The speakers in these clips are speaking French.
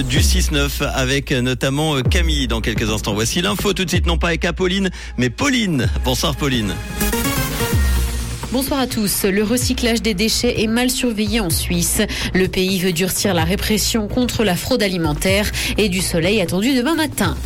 du 6-9 avec notamment euh, Camille dans quelques instants. Voici l'info tout de suite, non pas avec Apolline, mais Pauline. Bonsoir Pauline. Bonsoir à tous. Le recyclage des déchets est mal surveillé en Suisse. Le pays veut durcir la répression contre la fraude alimentaire et du soleil attendu demain matin.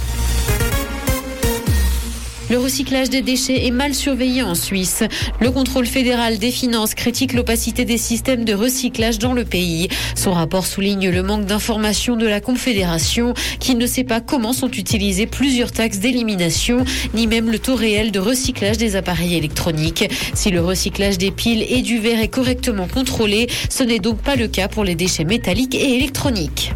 Le recyclage des déchets est mal surveillé en Suisse. Le contrôle fédéral des finances critique l'opacité des systèmes de recyclage dans le pays. Son rapport souligne le manque d'informations de la Confédération qui ne sait pas comment sont utilisées plusieurs taxes d'élimination, ni même le taux réel de recyclage des appareils électroniques. Si le recyclage des piles et du verre est correctement contrôlé, ce n'est donc pas le cas pour les déchets métalliques et électroniques.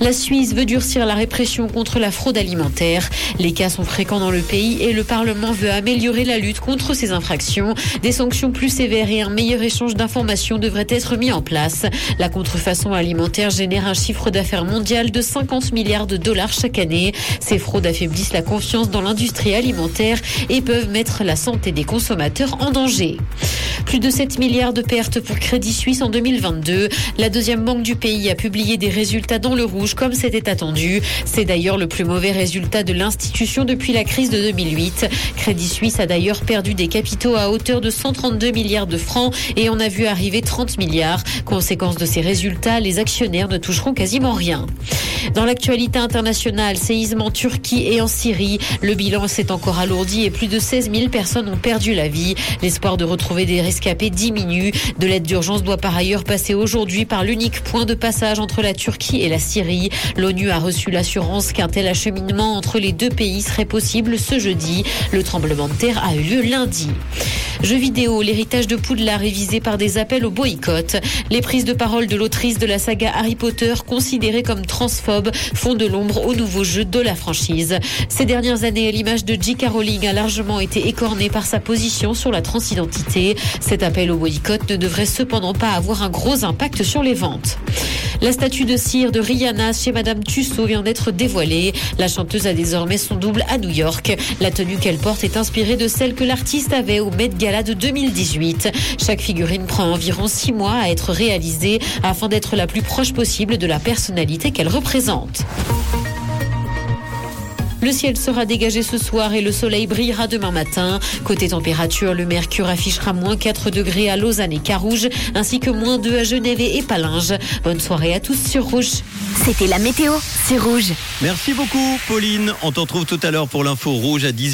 La Suisse veut durcir la répression contre la fraude alimentaire. Les cas sont fréquents dans le pays et le Parlement veut améliorer la lutte contre ces infractions. Des sanctions plus sévères et un meilleur échange d'informations devraient être mis en place. La contrefaçon alimentaire génère un chiffre d'affaires mondial de 50 milliards de dollars chaque année. Ces fraudes affaiblissent la confiance dans l'industrie alimentaire et peuvent mettre la santé des consommateurs en danger. Plus de 7 milliards de pertes pour Crédit Suisse en 2022. La deuxième banque du pays a publié des résultats dans le rouge comme c'était attendu. C'est d'ailleurs le plus mauvais résultat de l'institution depuis la crise de 2008. Crédit Suisse a d'ailleurs perdu des capitaux à hauteur de 132 milliards de francs et on a vu arriver 30 milliards. Conséquence de ces résultats, les actionnaires ne toucheront quasiment rien. Dans l'actualité internationale, séisme en Turquie et en Syrie. Le bilan s'est encore alourdi et plus de 16 000 personnes ont perdu la vie. L'espoir de retrouver des rescapés diminue. De l'aide d'urgence doit par ailleurs passer aujourd'hui par l'unique point de passage entre la Turquie et la Syrie. L'ONU a reçu l'assurance qu'un tel acheminement entre les deux pays serait possible ce jeudi. Le tremblement de terre a eu lieu lundi. Jeux vidéo, l'héritage de Poudlard est visé par des appels au boycott. Les prises de parole de l'autrice de la saga Harry Potter, considérée comme transphobes, font de l'ombre au nouveau jeu de la franchise. Ces dernières années, l'image de J.K. Rowling a largement été écornée par sa position sur la transidentité. Cet appel au boycott ne devrait cependant pas avoir un gros impact sur les ventes. La statue de cire de Rihanna chez Madame Tussaud vient d'être dévoilée. La chanteuse a désormais son double à New York. La tenue qu'elle porte est inspirée de celle que l'artiste avait au Met Gala de 2018. Chaque figurine prend environ six mois à être réalisée afin d'être la plus proche possible de la personnalité qu'elle représente. Le ciel sera dégagé ce soir et le soleil brillera demain matin. Côté température, le mercure affichera moins 4 degrés à Lausanne et Carouge, ainsi que moins 2 à Genève et Palinges. Bonne soirée à tous sur Rouge. C'était la météo, c'est Rouge. Merci beaucoup Pauline. On t'en trouve tout à l'heure pour l'info rouge à 18